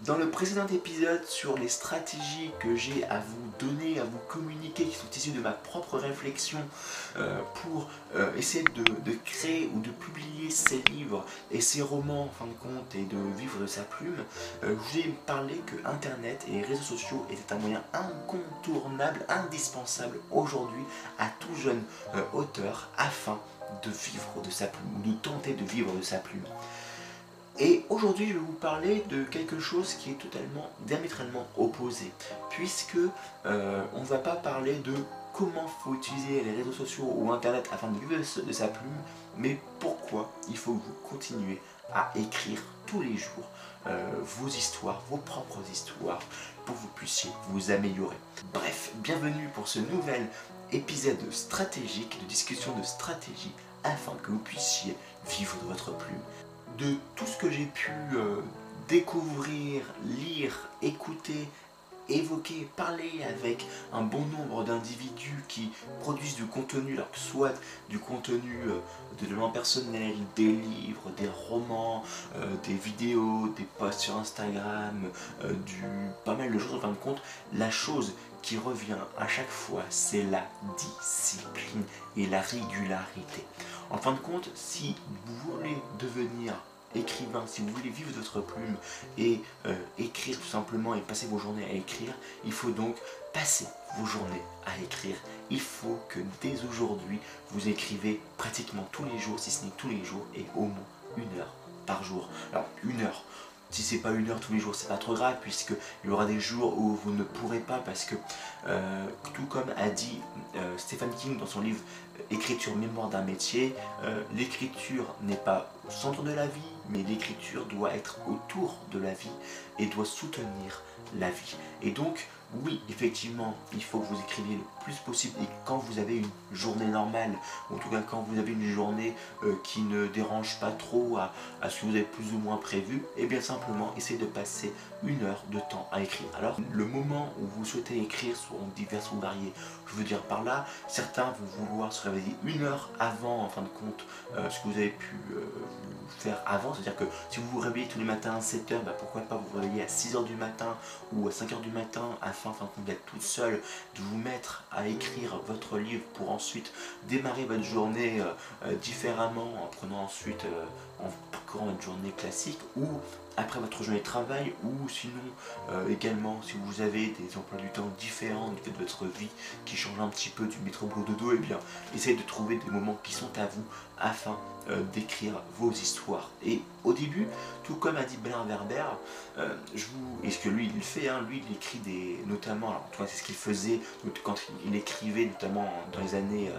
Dans le précédent épisode sur les stratégies que j'ai à vous donner, à vous communiquer, qui sont issues de ma propre réflexion euh, pour euh, essayer de, créer ou de publier ces livres et ces romans en fin de compte et de vivre de sa plume, euh, je vous ai parlé que Internet et les réseaux sociaux étaient un moyen incontournable, indispensable aujourd'hui à tout jeune auteur afin de vivre de sa plume ou de tenter de vivre de sa plume. Et aujourd'hui, je vais vous parler de quelque chose qui est totalement diamétralement opposé, puisque euh, on ne va pas parler de comment faut utiliser les réseaux sociaux ou internet afin de vivre de sa plume, mais pourquoi il faut que vous continuez à écrire tous les jours euh, vos histoires, vos propres histoires, pour que vous puissiez vous améliorer. Bref, bienvenue pour ce nouvel épisode stratégique, de discussion de stratégie, afin que vous puissiez vivre de votre plume de tout ce que j'ai pu euh, découvrir, lire, écouter, évoquer, parler avec un bon nombre d'individus qui produisent du contenu, soit du contenu euh, de développement personnel, des livres, des romans, euh, des vidéos, des posts sur Instagram, du pas mal de choses en fin de compte, la chose qui revient à chaque fois, c'est la discipline et la régularité. En fin de compte, si vous voulez devenir écrivain, si vous voulez vivre votre plume et euh, écrire tout simplement et passer vos journées à écrire, il faut donc passer vos journées à écrire. Il faut que dès aujourd'hui, vous écrivez pratiquement tous les jours, si ce n'est tous les jours, et au moins une heure par jour. Alors, une heure, si c'est pas une heure tous les jours, c'est pas trop grave, puisqu'il y aura des jours où vous ne pourrez pas, parce que, euh, tout comme a dit euh, Stephen King dans son livre euh, Écriture, mémoire d'un métier, l'écriture n'est pas au centre de la vie, mais l'écriture doit être autour de la vie et doit soutenir la vie. Et donc, oui, effectivement, il faut que vous écriviez le plus possible et quand vous avez une journée normale, ou en tout cas quand vous avez une journée euh, qui ne dérange pas trop à, ce que vous avez plus ou moins prévu, et eh bien simplement essayez de passer une heure de temps à écrire. Alors, le moment où vous souhaitez écrire sont divers ou variés. Je veux dire par là, certains vont vouloir se réveiller une heure avant, en fin de compte, euh, ce que vous avez pu euh, faire avant. C'est-à-dire que si vous vous réveillez tous les matins à 7h, bah, pourquoi pas vous réveiller à 6h du matin ou à 5h du matin afin, enfin, d'être toute seule, de vous mettre à écrire votre livre pour ensuite démarrer votre journée euh, euh, différemment en prenant ensuite, euh, en parcourant votre journée classique ou après votre journée de travail ou sinon également si vous avez des emplois du temps différents du fait de votre vie qui changent un petit peu du métro boulot dodo, et eh bien essayez de trouver des moments qui sont à vous afin euh, d'écrire vos histoires. Et au début, tout comme a dit Bernard Werber, euh, je vous, et ce que lui il fait, hein, lui il écrit des, notamment, alors c'est ce qu'il faisait quand il, écrivait, notamment dans les années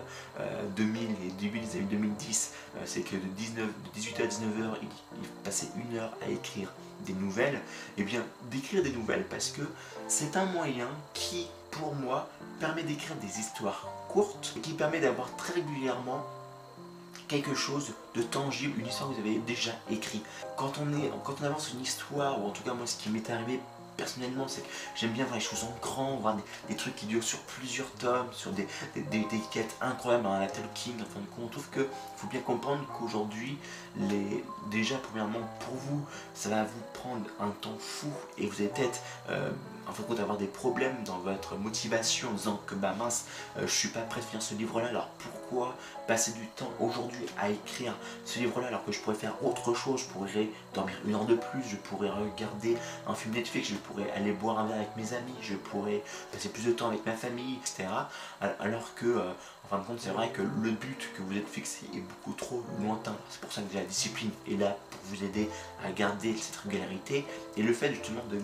2000 euh, et début des années 2010, c'est que de, 19, de 18h à 19h, il, passait une heure à écrire des nouvelles, et eh bien d'écrire des nouvelles parce que c'est un moyen qui, pour moi, permet d'écrire des histoires courtes et qui permet d'avoir très régulièrement quelque chose de tangible, une histoire que vous avez déjà écrite. Quand on, est, quand on avance une histoire, ou en tout cas moi ce qui m'est arrivé personnellement, c'est que j'aime bien voir les choses en grand, voir des, trucs qui durent sur plusieurs tomes, sur des, des, quêtes incroyables, un la King, en fin de compte. Trouve que faut bien comprendre qu'aujourd'hui, les, déjà, premièrement, pour vous, ça va vous prendre un temps fou et vous allez peut-être, euh, en de compte, avoir des problèmes dans votre motivation en disant que bah mince, euh, je suis pas prêt à finir ce livre-là, alors pourquoi passer du temps aujourd'hui à écrire ce livre-là alors que je pourrais faire autre chose, je pourrais dormir une heure de plus, je pourrais regarder un film Netflix, je pourrais aller boire un verre avec mes amis, je pourrais passer plus de temps avec ma famille, etc. Alors que, euh, en fin de compte, c'est vrai que le but que vous êtes fixé est beaucoup trop lointain. C'est pour ça que la discipline est là pour vous aider à garder cette régularité et le fait justement de,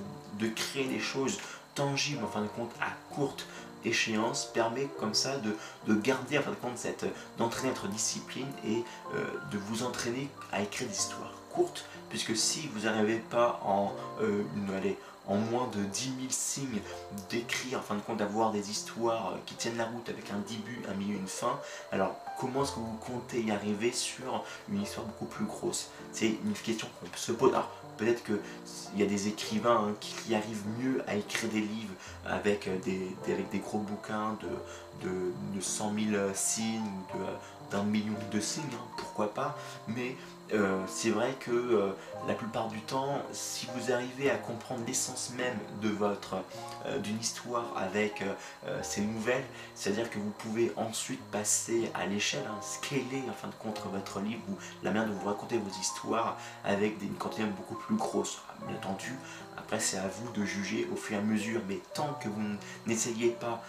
de créer des choses tangibles en fin de compte à courte échéance permet comme ça de, garder en fin de compte cette d'entraîner votre discipline et euh, de vous entraîner à écrire des histoires courtes puisque si vous n'arrivez pas en euh, allez, en moins de 10 000 signes d'écrire, en fin de compte d'avoir des histoires qui tiennent la route avec un début, un milieu, une fin, alors comment est-ce que vous comptez y arriver sur une histoire beaucoup plus grosse? C'est une question qu'on se pose. Alors, peut-être qu'il y a des écrivains hein, qui arrivent mieux à écrire des livres avec des, avec des gros bouquins de, de, 100 000 signes, de d'un million de signes, hein, pourquoi pas, mais euh, c'est vrai que euh, la plupart du temps, si vous arrivez à comprendre l'essence même euh, d'une histoire avec ces nouvelles, c'est-à-dire que vous pouvez ensuite passer à l'échelle, hein, scaler en fin de compte votre livre ou la manière de vous raconter vos histoires avec des, une beaucoup plus grosse. Bien entendu, après c'est à vous de juger au fur et à mesure, mais tant que vous n'essayez pas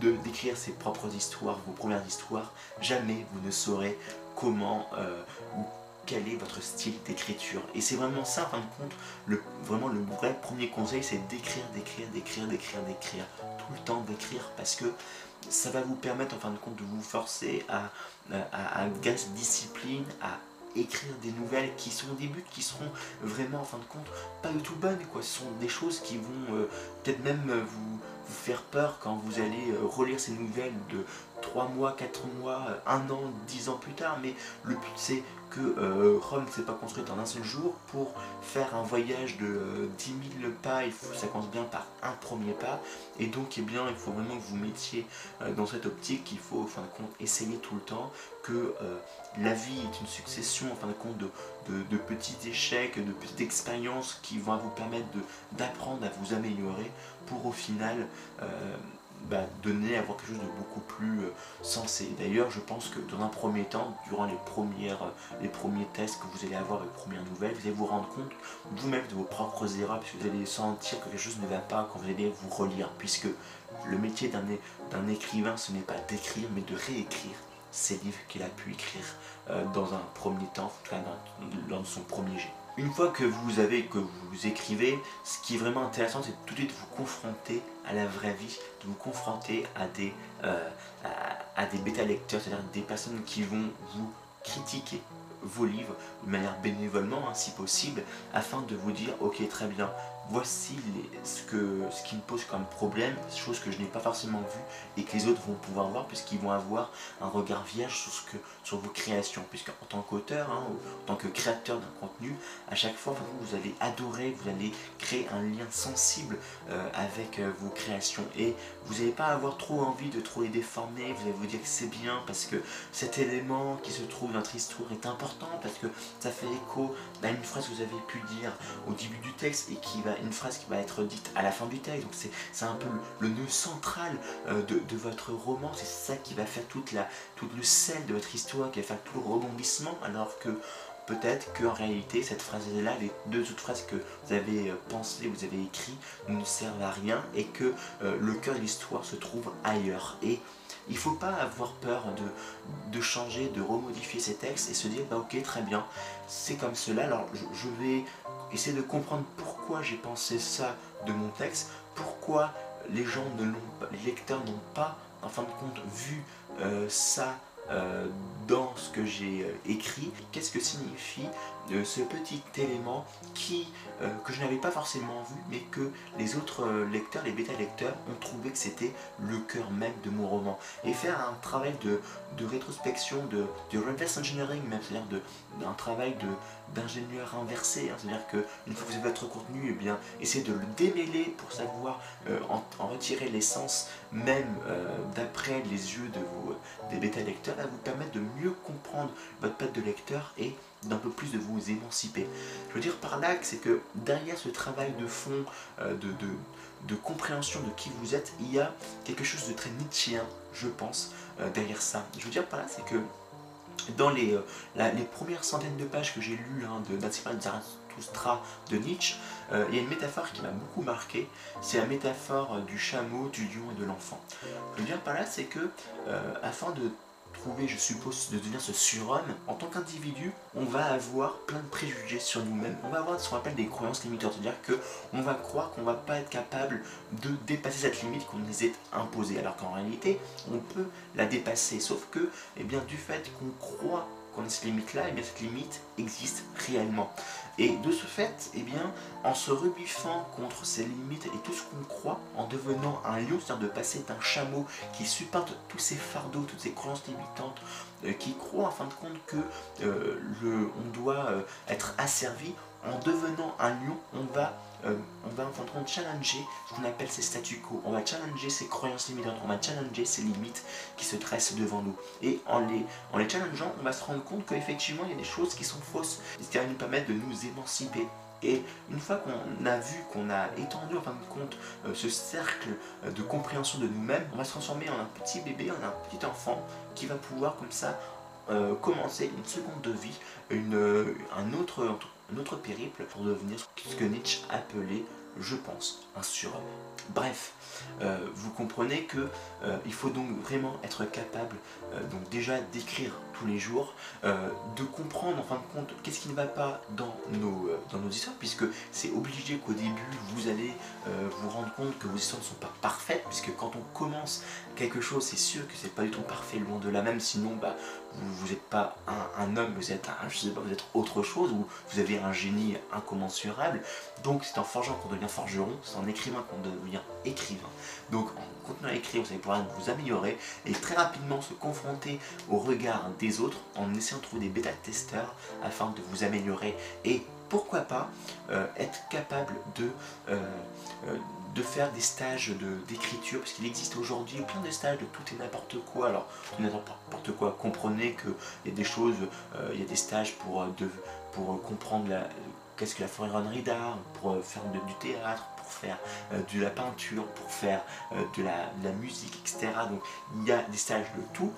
de d'écrire ses propres histoires, vos premières histoires, jamais vous ne saurez comment quel est votre style d'écriture. Et c'est vraiment ça, en fin de compte, le, vraiment le vrai premier conseil, c'est d'écrire, d'écrire, d'écrire, d'écrire, d'écrire, tout le temps d'écrire, parce que ça va vous permettre, en fin de compte, de vous forcer à, à, à, discipline, à écrire des nouvelles qui sont des buts qui seront vraiment en fin de compte pas du tout bonnes quoi ce sont des choses qui vont euh, peut-être même euh, vous, vous, faire peur quand vous allez euh, relire ces nouvelles de 3 mois, 4 mois, 1 an, 10 ans plus tard mais le but c'est que euh, Rome ne s'est pas construite en un seul jour. Pour faire un voyage de 10 euh, 000 pas, il faut, ça commence bien par un premier pas. Et donc, eh bien, il faut vraiment que vous mettiez euh, dans cette optique qu'il faut, en fin de compte, essayer tout le temps que la vie est une succession, en fin de compte, de, petits échecs, de petites expériences qui vont vous permettre d'apprendre à vous améliorer pour au final bah, donner, avoir quelque chose de beaucoup plus euh, sensé. D'ailleurs, je pense que dans un premier temps, durant les, euh, premiers tests que vous allez avoir, les premières nouvelles, vous allez vous rendre compte vous-même de vos propres erreurs, puisque vous allez sentir que quelque chose ne va pas quand vous allez vous relire, puisque le métier d'un écrivain, ce n'est pas d'écrire, mais de réécrire ces livres qu'il a pu écrire euh, dans un premier temps, dans, dans son premier jet. Une fois que vous avez, que vous écrivez, ce qui est vraiment intéressant, c'est tout de suite vous confronter à la vraie vie, de vous confronter à des, euh, à, des bêta-lecteurs, c'est-à-dire des personnes qui vont vous critiquer vos livres de manière bénévolement, hein, si possible, afin de vous dire, ok, très bien, voici ce, que, ce qui me pose comme problème, chose que je n'ai pas forcément vu et que les autres vont pouvoir voir puisqu'ils vont avoir un regard vierge sur, ce que, sur vos créations. Puisqu'en tant qu'auteur, hein, en tant que créateur d'un contenu, à chaque fois vous allez adorer, vous allez créer un lien sensible euh, avec euh, vos créations et vous n'allez pas avoir trop envie de trop les déformer, vous allez vous dire que c'est bien parce que cet élément qui se trouve dans notre histoire est important parce que ça fait écho à une phrase que vous avez pu dire au début du texte et qui va une phrase qui va être dite à la fin du texte. Donc c'est un peu le, nœud central euh, de, votre roman. C'est ça qui va faire toute la, tout le sel de votre histoire, qui va faire tout le rebondissement. Alors que peut-être qu'en réalité, cette phrase-là, les deux autres phrases que vous avez euh, pensées, vous avez écrites, ne servent à rien et que euh, le cœur de l'histoire se trouve ailleurs. Et il ne faut pas avoir peur de, de, changer, de remodifier ces textes et se dire, bah ok, très bien, c'est comme cela, alors je vais essayer de comprendre pourquoi j'ai pensé ça de mon texte, pourquoi les gens ne l'ont pas, les lecteurs n'ont pas en fin de compte vu euh, ça euh, dans ce que j'ai euh, écrit, qu'est-ce que signifie euh, ce petit élément qui, que je n'avais pas forcément vu, mais que les autres lecteurs, les bêta-lecteurs, ont trouvé que c'était le cœur même de mon roman. Et faire un travail de, de rétrospection, de, de, reverse engineering même, c'est-à-dire d'un travail d'ingénieur inversé, hein. c'est-à-dire qu'une fois que vous avez votre contenu, eh bien, essayez de le démêler pour savoir en, en, retirer l'essence même d'après les yeux de vos, des bêta-lecteurs vous permettre de mieux comprendre votre patte de lecteur et d'un peu plus de vous émanciper. Je veux dire par là que c'est que derrière ce travail de fond, euh, de, de, compréhension de qui vous êtes, il y a quelque chose de très nietzschéen, je pense, euh, derrière ça. Je veux dire par là, c'est que dans les, euh, les premières centaines de pages que j'ai lues hein, de Zarathustra de Nietzsche, il y a une métaphore qui m'a beaucoup marqué, c'est la métaphore du chameau, du lion et de l'enfant. Je veux dire par là, c'est que afin de je suppose, de devenir ce surhomme, en tant qu'individu, on va avoir plein de préjugés sur nous-mêmes. On va avoir ce qu'on appelle des croyances limitantes, c'est-à-dire qu'on va croire qu'on va pas être capable de dépasser cette limite qu'on nous est imposée, alors qu'en réalité, on peut la dépasser. Sauf que, eh bien, du fait qu'on croit qu'on a cette limite-là, et eh bien cette limite existe réellement. Et de ce fait, eh bien, en se rebuffant contre ces limites et tout ce qu'on croit, en devenant un lion, c'est-à-dire de passer d'un chameau qui supporte tous ces fardeaux, toutes ces croyances limitantes, euh, qui croit en fin de compte que euh, on doit euh, être asservi, en devenant un lion, on va euh, on va en fin de challenger ce qu'on appelle ces statu quo. On va challenger ces croyances limitantes, on va challenger ces limites qui se tressent devant nous. Et en les, en les challengeant, on va se rendre compte qu'effectivement, il y a des choses qui sont fausses, qui va nous permettre de nous émanciper. Et une fois qu'on a vu, qu'on a étendu en fin de compte euh, ce cercle euh, de compréhension de nous-mêmes, on va se transformer en un petit bébé, en un petit enfant qui va pouvoir comme ça commencer une seconde vie, une, un, autre, un autre périple pour devenir ce que Nietzsche appelait, je pense, un surhomme. Bref, vous comprenez que il faut donc vraiment être capable donc déjà d'écrire les jours, euh, de comprendre en fin de compte qu'est-ce qui ne va pas dans nos, euh, dans nos histoires, puisque c'est obligé qu'au début vous allez euh, vous rendre compte que vos histoires ne sont pas parfaites, puisque quand on commence quelque chose, c'est sûr que c'est pas du tout parfait, loin de là même, sinon bah, vous n'êtes pas un, homme, vous êtes un, je sais pas, vous êtes autre chose, ou vous avez un génie incommensurable, donc c'est en forgeant qu'on devient forgeron, c'est en écrivain qu'on devient écrivain. Donc en continuant à écrire, vous allez pouvoir vous améliorer et très rapidement se confronter au regard des autres en essayant de trouver des bêta-testeurs afin de vous améliorer et pourquoi pas euh, être capable de, euh, euh, de faire des stages d'écriture, parce qu'il existe aujourd'hui plein de stages de tout et n'importe quoi. Alors, n'importe quoi, comprenez qu'il y a des choses, il y a des stages pour, de, pour comprendre qu'est-ce que la forêt d'art, pour faire du théâtre, pour faire de la peinture, pour faire de, la, de la musique, etc. Donc, il y a des stages de tout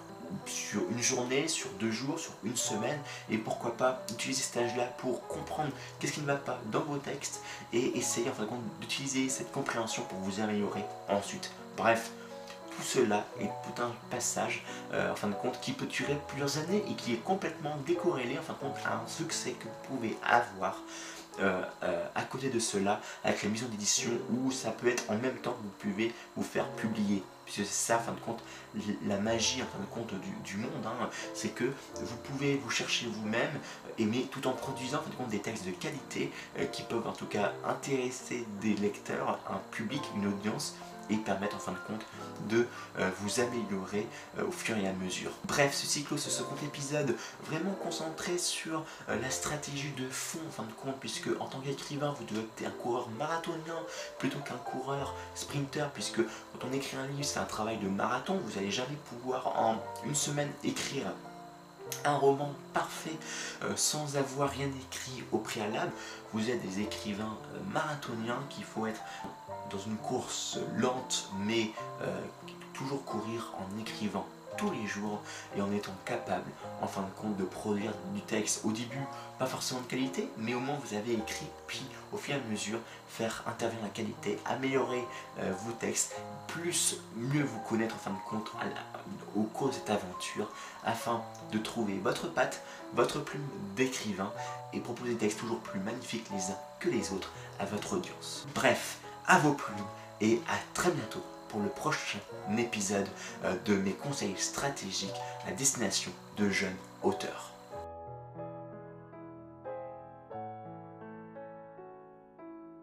sur une journée, sur deux jours, sur une semaine, et pourquoi pas utiliser ce stage-là pour comprendre qu'est-ce qui ne va pas dans vos textes et essayer en fin de compte d'utiliser cette compréhension pour vous améliorer ensuite. Bref, tout cela est tout un passage euh, en fin de compte qui peut durer plusieurs années et qui est complètement décorrélé en fin de compte à un succès que vous pouvez avoir euh, euh, à côté de cela avec la maison d'édition où ça peut être en même temps que vous pouvez vous faire publier puisque c'est ça en fin de compte la magie en fin de compte du, monde hein. c'est que vous pouvez vous chercher vous-même aimer tout en produisant en des textes de qualité euh, qui peuvent en tout cas intéresser des lecteurs un public, une audience et permettre en fin de compte de euh, vous améliorer euh, au fur et à mesure. Bref, ce cyclo, ce second épisode, vraiment concentré sur la stratégie de fond en fin de compte, puisque en tant qu'écrivain, vous devez être un coureur marathonien plutôt qu'un coureur sprinter, puisque quand on écrit un livre, c'est un travail de marathon, vous n'allez jamais pouvoir en une semaine écrire un roman parfait sans avoir rien écrit au préalable. Vous êtes des écrivains marathoniens qu'il faut être dans une course lente, mais euh, toujours courir en écrivant tous les jours et en étant capable en fin de compte de produire du texte au début pas forcément de qualité mais au moins vous avez écrit puis au fur et à mesure faire intervenir la qualité améliorer euh, vos textes plus mieux vous connaître en fin de compte au cours de cette aventure afin de trouver votre patte votre plume d'écrivain et proposer des textes toujours plus magnifiques les uns que les autres à votre audience. Bref à vos plumes et à très bientôt pour le prochain épisode euh, de mes conseils stratégiques à destination de jeunes auteurs.